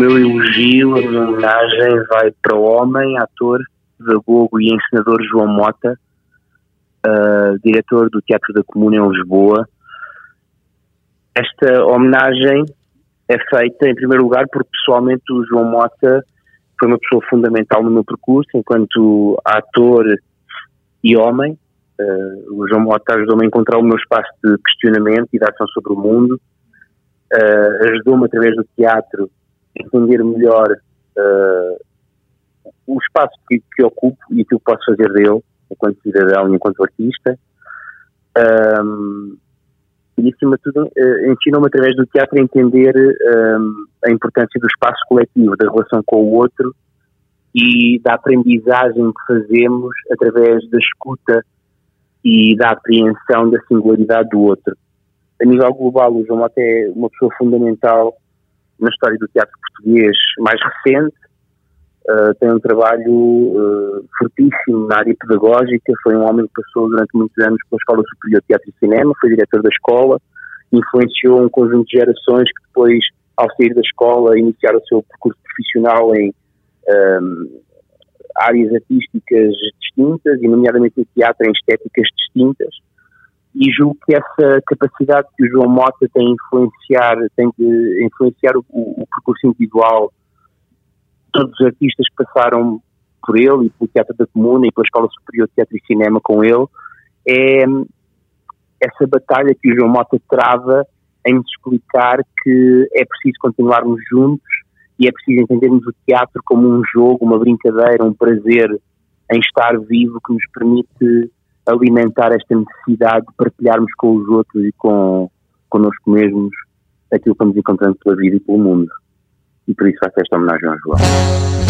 meu elogio, a minha homenagem vai para o homem, ator, pedagogo e ensinador João Mota, uh, diretor do Teatro da Comuna em Lisboa. Esta homenagem é feita, em primeiro lugar, porque pessoalmente o João Mota foi uma pessoa fundamental no meu percurso, enquanto ator e homem. Uh, o João Mota ajudou-me a encontrar o meu espaço de questionamento e de ação sobre o mundo. Uh, ajudou-me, através do teatro, entender melhor uh, o espaço que, que ocupo e que posso fazer dele, enquanto cidadão e enquanto artista. Um, e, acima de tudo, uh, ensinou-me através do teatro a entender um, a importância do espaço coletivo, da relação com o outro e da aprendizagem que fazemos através da escuta e da apreensão da singularidade do outro. A nível global, o João Mota é uma pessoa fundamental na história do teatro português mais recente, uh, tem um trabalho uh, fortíssimo na área pedagógica, foi um homem que passou durante muitos anos pela Escola Superior de Teatro e Cinema, foi diretor da escola, influenciou um conjunto de gerações que depois, ao sair da escola, iniciaram o seu percurso profissional em um, áreas artísticas distintas, e nomeadamente no teatro em estéticas distintas, e julgo que essa capacidade que o João Mota tem influenciar, tem de influenciar o, o, percurso individual de todos os artistas que passaram por ele e pelo Teatro da Comuna e pela Escola Superior de Teatro e Cinema com ele, é essa batalha que o João Mota trava em explicar que é preciso continuarmos juntos e é preciso entendermos o teatro como um jogo, uma brincadeira, um prazer em estar vivo que nos permite alimentar esta necessidade de partilharmos com os outros e com connosco mesmos aquilo que vamos encontrando pela vida e pelo mundo. E por isso faço esta homenagem ao João.